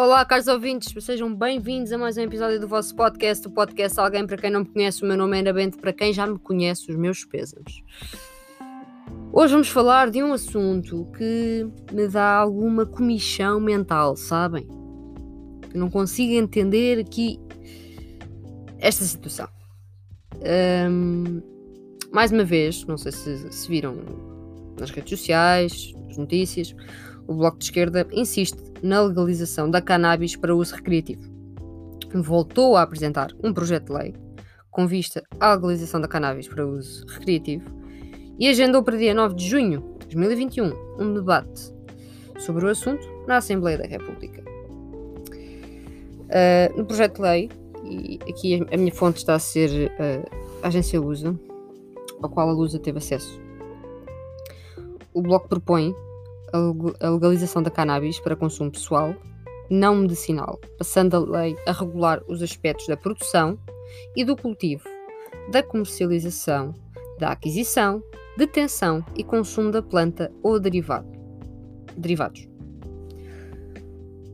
Olá, caros ouvintes, sejam bem-vindos a mais um episódio do vosso podcast, o podcast Alguém para quem não me conhece, o meu nome é Ana Bento, para quem já me conhece, os meus pésamos. Hoje vamos falar de um assunto que me dá alguma comichão mental, sabem? Eu não consigo entender aqui esta situação. Um, mais uma vez, não sei se, se viram nas redes sociais, nas notícias, o Bloco de Esquerda insiste na legalização da cannabis para uso recreativo. Voltou a apresentar um projeto de lei com vista à legalização da cannabis para uso recreativo e agendou para dia 9 de junho de 2021 um debate sobre o assunto na Assembleia da República. Uh, no projeto de lei, e aqui a minha fonte está a ser uh, a agência Lusa, ao qual a Lusa teve acesso, o Bloco propõe a legalização da cannabis para consumo pessoal, não medicinal, passando a lei a regular os aspectos da produção e do cultivo, da comercialização, da aquisição, detenção e consumo da planta ou derivado, derivados.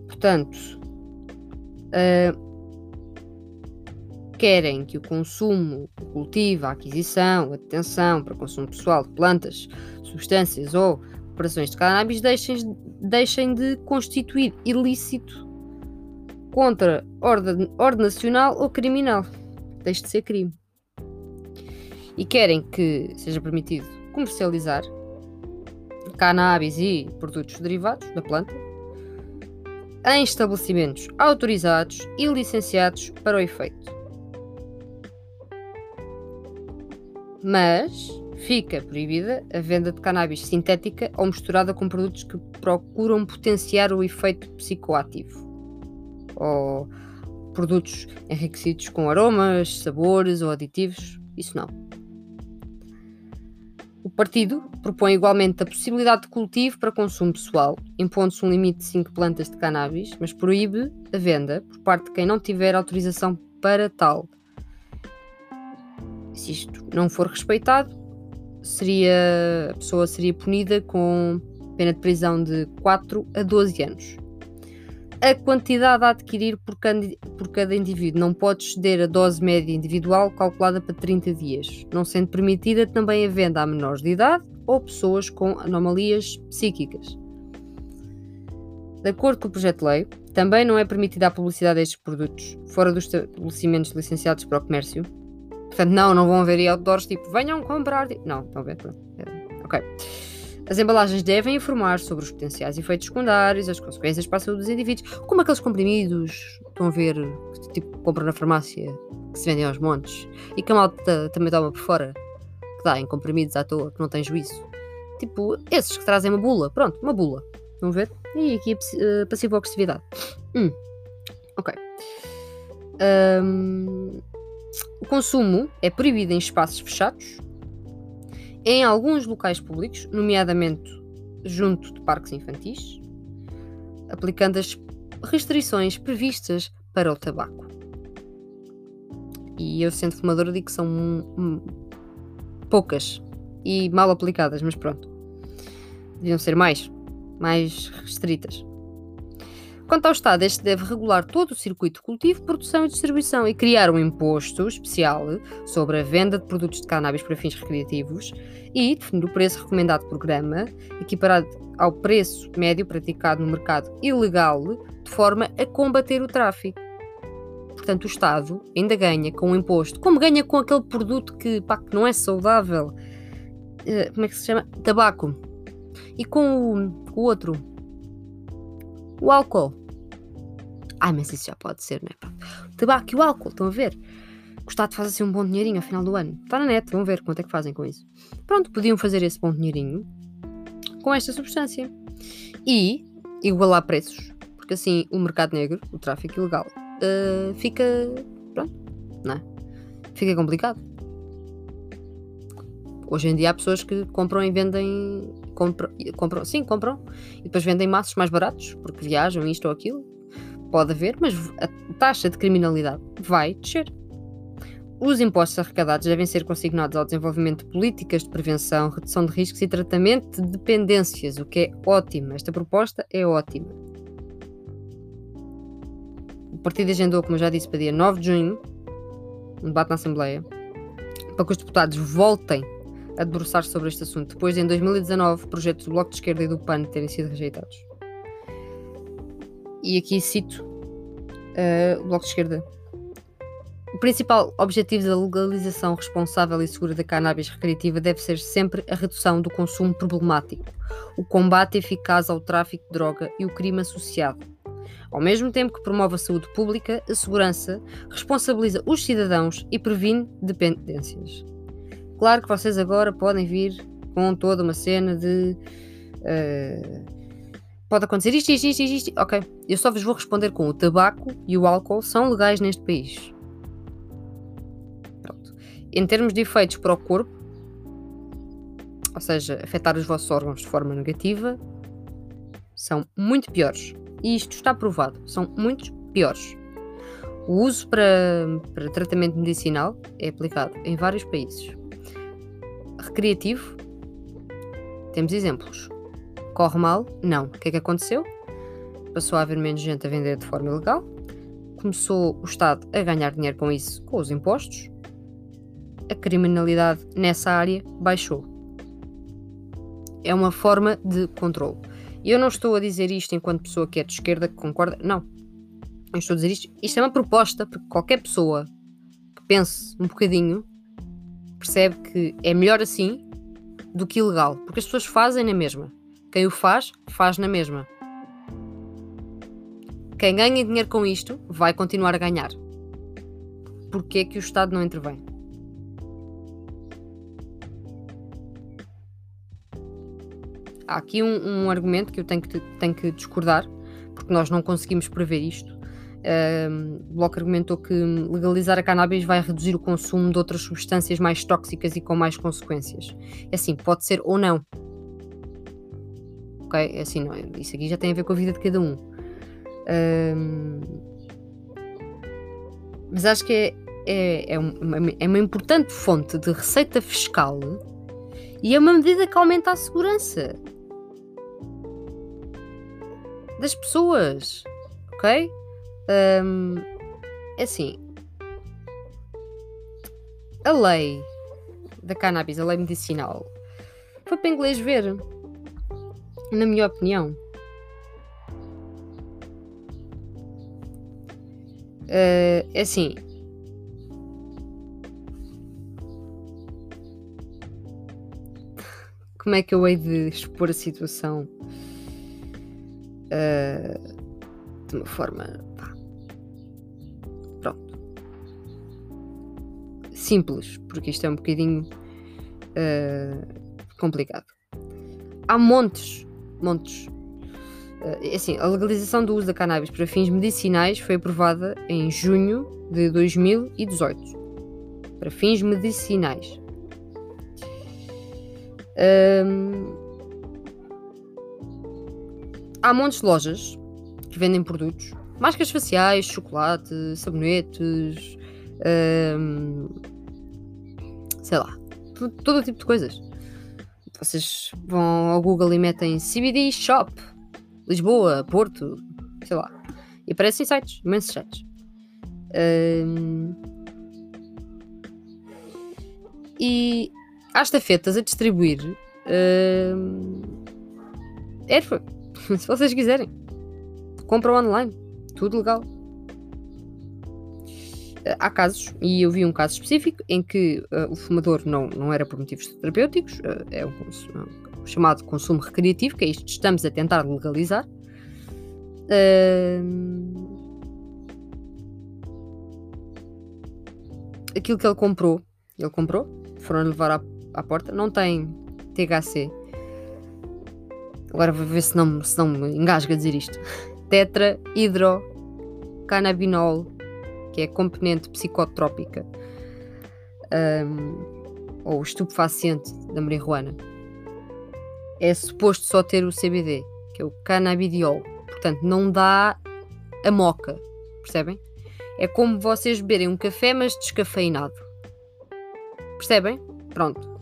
Portanto, uh, querem que o consumo, o cultivo, a aquisição, a detenção para consumo pessoal de plantas, substâncias ou operações de cannabis deixem, deixem de constituir ilícito contra ordem, ordem nacional ou criminal. Deixe de ser crime. E querem que seja permitido comercializar cannabis e produtos derivados da planta em estabelecimentos autorizados e licenciados para o efeito. Mas Fica proibida a venda de cannabis sintética ou misturada com produtos que procuram potenciar o efeito psicoativo. Ou produtos enriquecidos com aromas, sabores ou aditivos. Isso não. O partido propõe igualmente a possibilidade de cultivo para consumo pessoal, impondo-se um limite de 5 plantas de cannabis, mas proíbe a venda por parte de quem não tiver autorização para tal. Se isto não for respeitado, seria, a pessoa seria punida com pena de prisão de 4 a 12 anos. A quantidade a adquirir por cada, por cada indivíduo não pode exceder a dose média individual calculada para 30 dias, não sendo permitida também a venda a menores de idade ou pessoas com anomalias psíquicas. De acordo com o projeto de lei, também não é permitida a publicidade destes produtos fora dos estabelecimentos licenciados para o comércio, Portanto, não, não vão haver outdoors tipo venham comprar. Não, estão a ver? É, ok. As embalagens devem informar sobre os potenciais efeitos secundários, as consequências para a saúde dos indivíduos, como aqueles comprimidos, estão a ver, que tipo compram na farmácia, que se vendem aos montes, e que a malta também toma por fora, que dá em comprimidos à toa, que não tem juízo. Tipo, esses que trazem uma bula, pronto, uma bula. A ver? E aqui a passivo-agressividade. Hum. Ok. Um, o consumo é proibido em espaços fechados, em alguns locais públicos, nomeadamente junto de parques infantis, aplicando as restrições previstas para o tabaco. E eu, sendo fumadora, digo que são hum, poucas e mal aplicadas, mas pronto. Deviam ser mais, mais restritas. Quanto ao Estado, este deve regular todo o circuito de cultivo, produção e distribuição e criar um imposto especial sobre a venda de produtos de cannabis para fins recreativos e definir o preço recomendado por grama, equiparado ao preço médio praticado no mercado ilegal, de forma a combater o tráfico. Portanto, o Estado ainda ganha com o imposto, como ganha com aquele produto que, pá, que não é saudável, uh, como é que se chama? Tabaco. E com o, o outro, o álcool. Ai, mas isso já pode ser, não é? O tabaco e o álcool, estão a ver? O Estado faz assim um bom dinheirinho ao final do ano. Está na net, vão ver quanto é que fazem com isso. Pronto, podiam fazer esse bom dinheirinho com esta substância. E igualar preços. Porque assim o mercado negro, o tráfico ilegal, uh, fica. Pronto, não é? Fica complicado. Hoje em dia há pessoas que compram e vendem. Compram, compram, sim, compram e depois vendem maços mais baratos porque viajam isto ou aquilo. Pode haver, mas a taxa de criminalidade vai descer. Os impostos arrecadados devem ser consignados ao desenvolvimento de políticas de prevenção, redução de riscos e tratamento de dependências, o que é ótimo. Esta proposta é ótima. partido agendou, como já disse, para dia 9 de junho, um debate na Assembleia, para que os deputados voltem a debruçar-se sobre este assunto, depois de, em 2019, projetos do Bloco de Esquerda e do PAN terem sido rejeitados. E aqui cito uh, o Bloco de Esquerda. O principal objetivo da legalização responsável e segura da cannabis recreativa deve ser sempre a redução do consumo problemático, o combate eficaz ao tráfico de droga e o crime associado, ao mesmo tempo que promove a saúde pública, a segurança, responsabiliza os cidadãos e previne dependências. Claro que vocês agora podem vir com toda uma cena de. Uh, pode acontecer isto, isto, isto, isto. Ok, eu só vos vou responder com o tabaco e o álcool são legais neste país. Pronto. Em termos de efeitos para o corpo, ou seja, afetar os vossos órgãos de forma negativa, são muito piores e isto está provado, são muitos piores. O uso para, para tratamento medicinal é aplicado em vários países. Recreativo, temos exemplos. Corre mal? Não. O que é que aconteceu? Passou a haver menos gente a vender de forma ilegal. Começou o Estado a ganhar dinheiro com isso, com os impostos. A criminalidade nessa área baixou. É uma forma de controle. E eu não estou a dizer isto enquanto pessoa que é de esquerda que concorda. Não. Eu estou a dizer isto. Isto é uma proposta porque qualquer pessoa que pense um bocadinho percebe que é melhor assim do que ilegal. Porque as pessoas fazem na mesma. Quem o faz, faz na mesma. Quem ganha dinheiro com isto vai continuar a ganhar. Porquê é que o Estado não intervém? há aqui um, um, argumento que eu tenho que, tenho que discordar, porque nós não conseguimos prever isto. O Bloco argumentou que legalizar a cannabis vai reduzir o consumo de outras substâncias mais tóxicas e com mais consequências. É assim, pode ser ou não. Ok? É assim, não, é, isso aqui já tem a ver com a vida de cada um. um mas acho que é, é, é, uma, é uma importante fonte de receita fiscal e é uma medida que aumenta a segurança das pessoas, ok? Um, é assim, a lei da cannabis, a lei medicinal, foi para inglês ver, na minha opinião. Uh, assim. Como é que eu hei de expor a situação? uh, de uma forma pá, simples, porque isto é um bocadinho uh, complicado. Há montes, montes. Uh, assim, a legalização do uso da cannabis para fins medicinais foi aprovada em junho de 2018. Para fins medicinais. Um, há montes de lojas que vendem produtos, máscaras faciais, chocolate, sabonetes, hum, sei lá, todo, tipo de coisas. Vocês vão ao Google e metem CBD Shop, Lisboa, Porto, sei lá, e aparecem sites, imensos sites. Hum, e há estafetas a distribuir hum, erva se vocês quiserem. Compram online. Tudo legal. Há casos, e eu vi um caso específico, em que uh, o fumador não, não era por motivos terapêuticos, uh, é um, um, chamado consumo recreativo, que é isto que estamos a tentar legalizar. Uh, aquilo que ele comprou, ele comprou, foram levar à, à porta, não tem THC, Agora vou ver se não, se não me engasga a dizer isto. Tetrahidrocannabinol, que é componente psicotrópica um, ou estupefaciente da marihuana. É suposto só ter o CBD, que é o cannabidiol. Portanto, não dá a moca. Percebem? É como vocês beberem um café, mas descafeinado. Percebem? Pronto.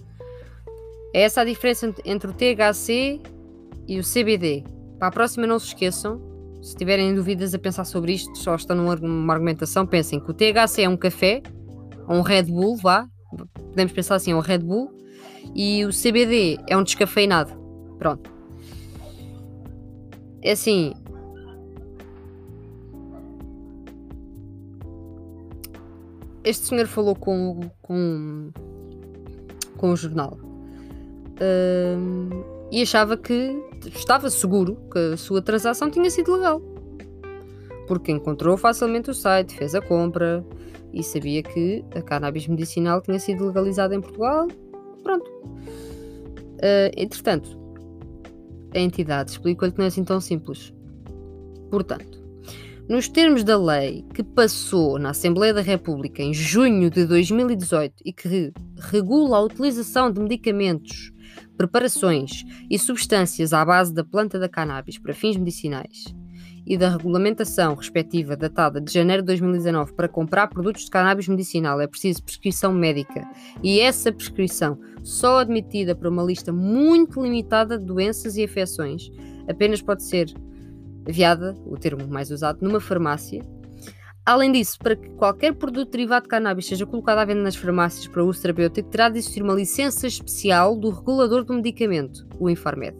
É essa a diferença entre o THC e o CBD. Para a próxima, não se esqueçam se tiverem dúvidas a pensar sobre isto, só estão numa, argumentação, pensem que o THC é um café, ou um Red Bull, vá, podemos pensar assim, é um Red Bull, e o CBD é um descafeinado. Pronto. É assim. Este senhor falou com, com, com o jornal e achava que estava seguro que a sua transação tinha sido legal. Porque encontrou facilmente o site, fez a compra e sabia que a cannabis medicinal tinha sido legalizada em Portugal. Pronto. Uh, entretanto, a entidade explicou-lhe que não é assim tão simples. Portanto, nos termos da lei que passou na Assembleia da República em junho de 2018 e que regula a utilização de medicamentos, preparações e substâncias à base da planta da cannabis para fins medicinais, e da regulamentação respectiva datada de janeiro de 2019 para comprar produtos de cannabis medicinal é preciso prescrição médica e essa prescrição só admitida para uma lista muito limitada de doenças e afecções apenas pode ser aviada, o termo mais usado, numa farmácia. Além disso, para que qualquer produto derivado de cannabis seja colocado à venda nas farmácias para uso terapêutico, terá de existir uma licença especial do regulador do medicamento, o Infarmed.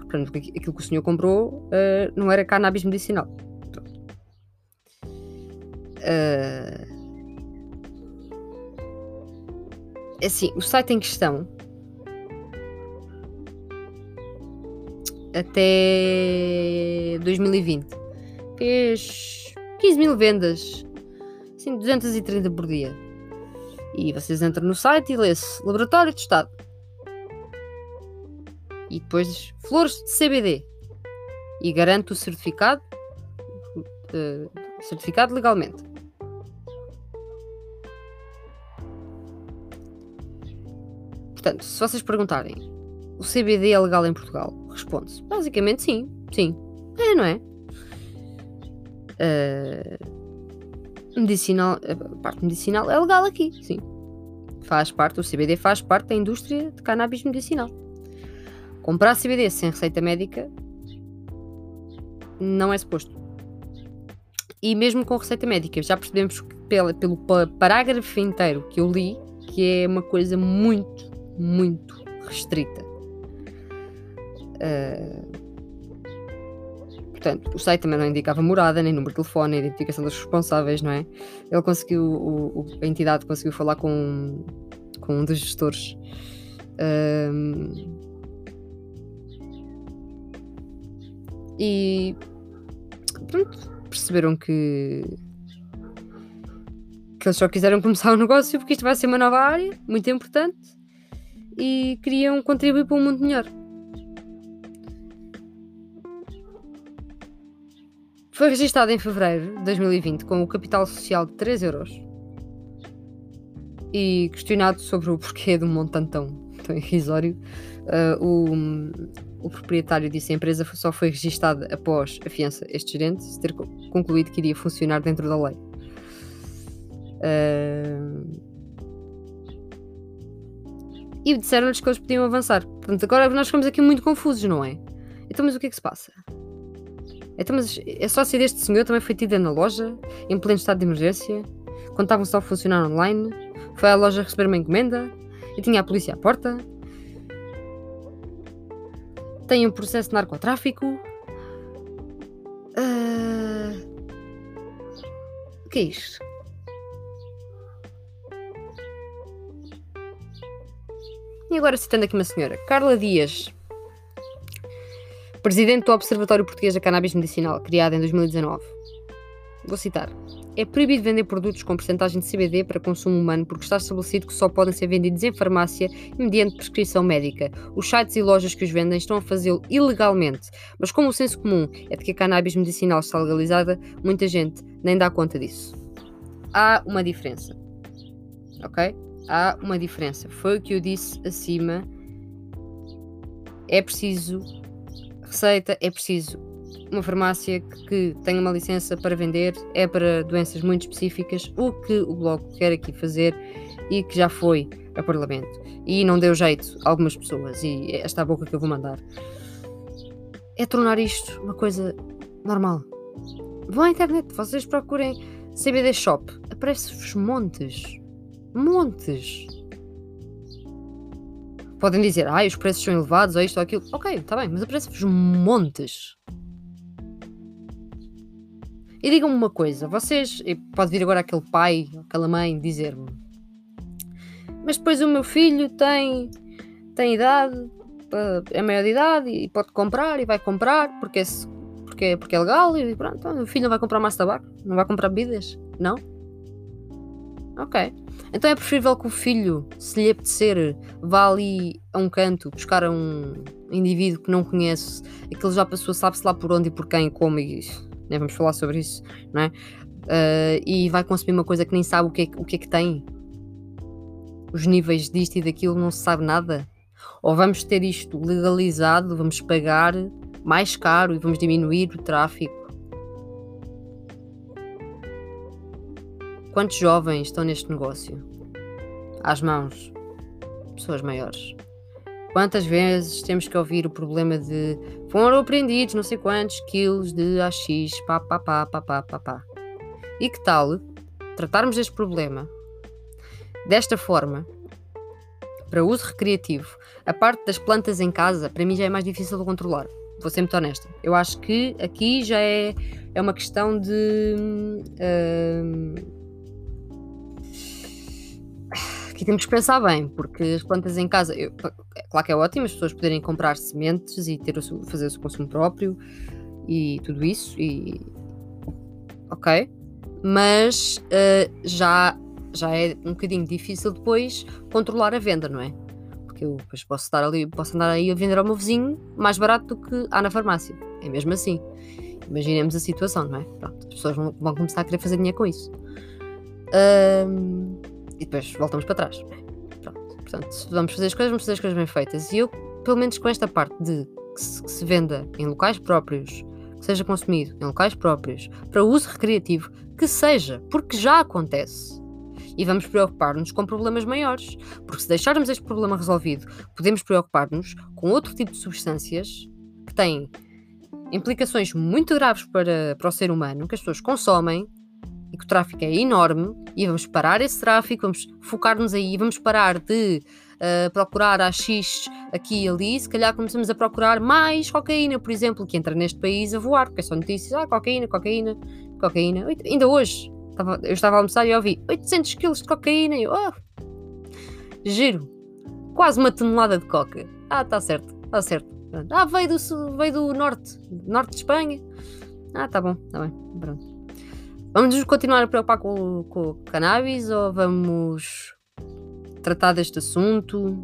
Portanto, aquilo que o senhor comprou uh, não era cannabis medicinal. Uh, assim, o site em questão até 2020 fez 15 mil vendas, assim, 230 por dia. E vocês entram no site e lê-se Laboratório de Estado e depois flores de CBD e garante o certificado uh, certificado legalmente. Portanto, se vocês perguntarem o CBD é legal em Portugal, responde-se basicamente sim, sim, é, não é? Uh, medicinal, a parte medicinal é legal aqui, sim. Faz parte, o CBD faz parte da indústria de cannabis medicinal. Comprar CBD sem receita médica não é suposto. E mesmo com receita médica, já percebemos pela, pelo parágrafo inteiro que eu li que é uma coisa muito, muito restrita. Uh, portanto, o site também não indicava morada, nem número de telefone, nem identificação dos responsáveis, não é? Ele conseguiu, o, a entidade conseguiu falar com, com um dos gestores. Uh, E pronto, perceberam que, que eles só quiseram começar o um negócio porque isto vai ser uma nova área, muito importante, e queriam contribuir para um mundo melhor. Foi registado em fevereiro de 2020 com o capital social de 3 euros e questionado sobre o porquê de um montante tão, tão irrisório, uh, o, o proprietário disse a empresa só foi registada após a fiança este gerente ter concluído que iria funcionar dentro da lei. Uh... E disseram-lhes que eles podiam avançar. Portanto, agora nós ficamos aqui muito confusos, não é? Então, mas o que é que se passa? Então, mas a sócia deste senhor também foi tida na loja, em pleno estado de emergência, estavam só a funcionar online, foi à loja receber uma encomenda e tinha a polícia à porta tem um processo de narcotráfico. Uh... O que é isto? E agora citando aqui uma senhora, Carla Dias, presidente do Observatório Português da Cannabis Medicinal, criado em 2019. Vou citar é proibido vender produtos com porcentagem de CBD para consumo humano porque está estabelecido que só podem ser vendidos em farmácia mediante prescrição médica. Os sites e lojas que os vendem estão a fazê-lo ilegalmente, mas como o senso comum é de que a cannabis medicinal está legalizada, muita gente nem dá conta disso. Há uma diferença. Ok? Há uma diferença. Foi o que eu disse acima. É preciso receita, é preciso uma farmácia que, tem uma licença para vender é para doenças muito específicas, o que o Bloco quer aqui fazer e que já foi a Parlamento. E não deu jeito a algumas pessoas, e esta é a boca que eu vou mandar. é tornar isto uma coisa normal. Vão à internet, vocês procurem CBD Shop, aparece-vos montes. Montes. Podem dizer, ah, os preços são elevados, ou isto ou aquilo. Ok, está bem, mas aparece-vos montes. E digam-me uma coisa, vocês. Pode vir agora aquele pai, aquela mãe dizer-me. Mas depois o meu filho tem, tem idade, é maior de idade e pode comprar e vai comprar porque é, porque, porque é legal e pronto, então o filho não vai comprar mais tabaco, não vai comprar bebidas, não? Ok. Então é preferível que o filho, se lhe apetecer, vá ali a um canto buscar um indivíduo que não conhece, aquele já passou, sabe-se lá por onde e por quem, como e nem vamos falar sobre isso, não é? Uh, e vai consumir uma coisa que nem sabe o que, é, o que é que tem. Os níveis disto e daquilo não se sabe nada. Ou vamos ter isto legalizado, vamos pagar mais caro e vamos diminuir o tráfico. Quantos jovens estão neste negócio? Às mãos. Pessoas maiores. Quantas vezes temos que ouvir o problema de foram apreendidos não sei quantos quilos de AX, pá, pá, pá, pá, pá, pá, pá. E que tal tratarmos este problema desta forma, para uso recreativo? A parte das plantas em casa, para mim já é mais difícil de controlar. Vou ser muito honesta. Eu acho que aqui já é, é uma questão de. Uh, aqui temos que pensar bem, porque as plantas em casa, eu, claro que é ótimo as pessoas poderem comprar sementes e ter o, fazer o seu consumo próprio e tudo isso, e ok, mas uh, já, já é um bocadinho difícil depois controlar a venda, não é? Porque eu depois posso, estar ali, posso andar aí a vender ao meu vizinho mais barato do que há na farmácia, é mesmo assim. Imaginemos a situação, não é? Pronto, as pessoas vão, vão começar a querer fazer dinheiro com isso. Um, e depois voltamos para trás. Pronto. Portanto, vamos fazer as coisas, vamos fazer as coisas bem feitas. E eu, pelo menos com esta parte de que se, que se venda em locais próprios, que seja consumido em locais próprios, para uso recreativo, que seja, porque já acontece. E vamos preocupar-nos com problemas maiores, porque se deixarmos este problema resolvido, podemos preocupar-nos com outro tipo de substâncias que têm implicações muito graves para, para o ser humano, que as pessoas consomem e que o tráfico é enorme e vamos parar esse tráfico, vamos focar-nos aí, vamos parar de uh, procurar AX aqui e ali, se calhar começamos a procurar mais cocaína, por exemplo, que entra neste país a voar, porque é só notícias, ah, cocaína, cocaína, cocaína. Ainda hoje, eu estava a almoçar e ouvi 800 quilos de cocaína e eu, oh, giro, quase uma tonelada de coca. Ah, está certo, está certo. Ah, veio do, veio do norte, norte de Espanha. Ah, tá bom, está bem, pronto. Vamos continuar a preocupar com, o cannabis ou vamos tratar deste assunto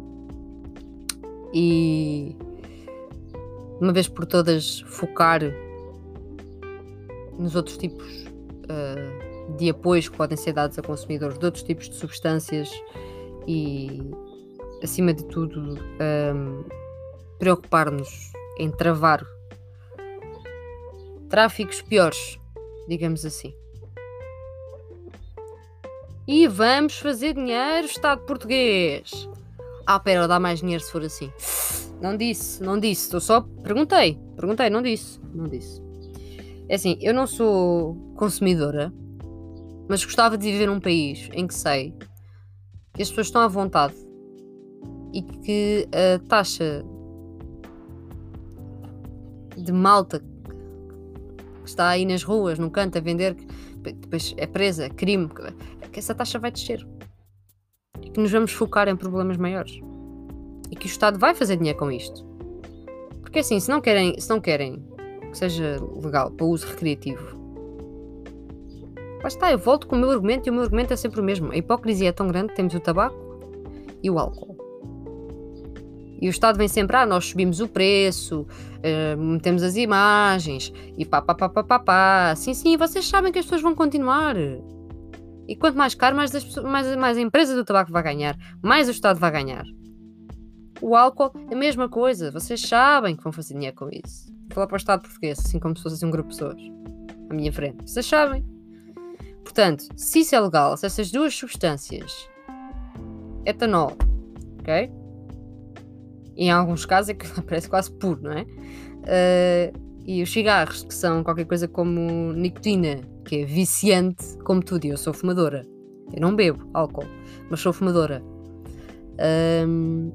e uma vez por todas focar nos outros tipos uh, de apoios que podem ser dados a consumidores de outros tipos de substâncias e acima de tudo um, preocupar-nos em travar tráficos piores, digamos assim. E vamos fazer dinheiro, Estado português. Ah, pera, dá mais dinheiro se for assim. Não disse, não disse. Eu só perguntei. Perguntei, não disse. Não disse. É assim, eu não sou consumidora, mas gostava de viver num país em que sei que as pessoas estão à vontade e que a taxa de malta que está aí nas ruas, no canto, a vender, depois é presa, crime, que essa taxa vai descer. E que nos vamos focar em problemas maiores. E que o Estado vai fazer dinheiro com isto. Porque assim, se não querem, se não querem que seja legal para uso recreativo, lá está, eu volto com o meu argumento e o meu argumento é sempre o mesmo. A hipocrisia é tão grande temos o tabaco e o álcool. E o Estado vem sempre, ah, nós subimos o preço, uh, metemos as imagens e pá, pá, pá, pá, pá, pá. Sim, sim, vocês sabem que as pessoas vão continuar. E quanto mais caro, mais, as, mais, mais a empresa do tabaco vai ganhar, mais o Estado vai ganhar. O álcool, a mesma coisa. Vocês sabem que vão fazer dinheiro com isso. Vou falar para o Estado português, assim como se fosse um grupo de pessoas à minha frente. Vocês sabem. Portanto, se isso é legal, se essas duas substâncias, etanol, ok? em alguns casos é que parece quase puro, não é? Uh, e os cigarros, que são qualquer coisa como nicotina, que é viciante, como tudo, e eu sou fumadora. Eu não bebo álcool, mas sou fumadora. Um,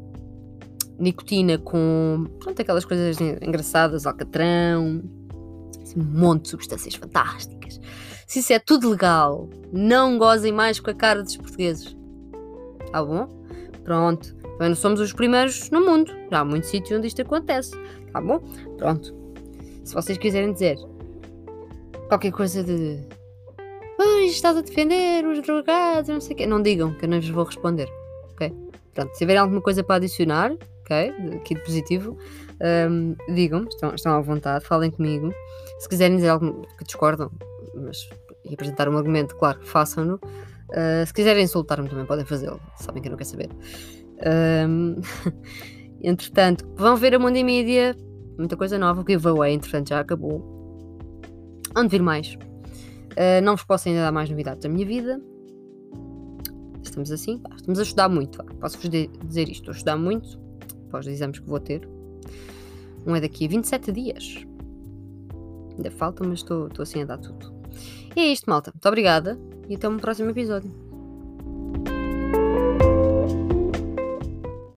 nicotina com pronto, aquelas coisas engraçadas, alcatrão, assim, um monte de substâncias fantásticas. Se isso é tudo legal, não gozem mais com a cara dos portugueses. Tá bom? Pronto. Também não somos os primeiros no mundo. Já há muito sítio onde isto acontece. Tá bom? Pronto. Se vocês quiserem dizer qualquer coisa de. Ai, estás a defender os drogados, não sei o quê. Não digam, que eu não vos vou responder. Ok? Pronto, se tiverem alguma coisa para adicionar, ok? Aqui de positivo, um, digam, estão, estão à vontade, falem comigo. Se quiserem dizer algo que discordam, mas e apresentar um argumento, claro, façam-no. Uh, se quiserem insultar-me também podem fazê-lo, sabem que eu não quero saber. Um, entretanto, vão ver a Mundo Mídia, muita coisa nova, o giveaway, entretanto, já acabou. Onde vir mais? Uh, não vos posso ainda dar mais novidades da minha vida, estamos assim, pá, estamos a estudar muito. Posso-vos dizer isto, estou a estudar muito para os exames que vou ter. Um é daqui a 27 dias. Ainda falta, mas estou, estou assim a dar tudo. E é isto, malta. Muito obrigada e até um próximo episódio.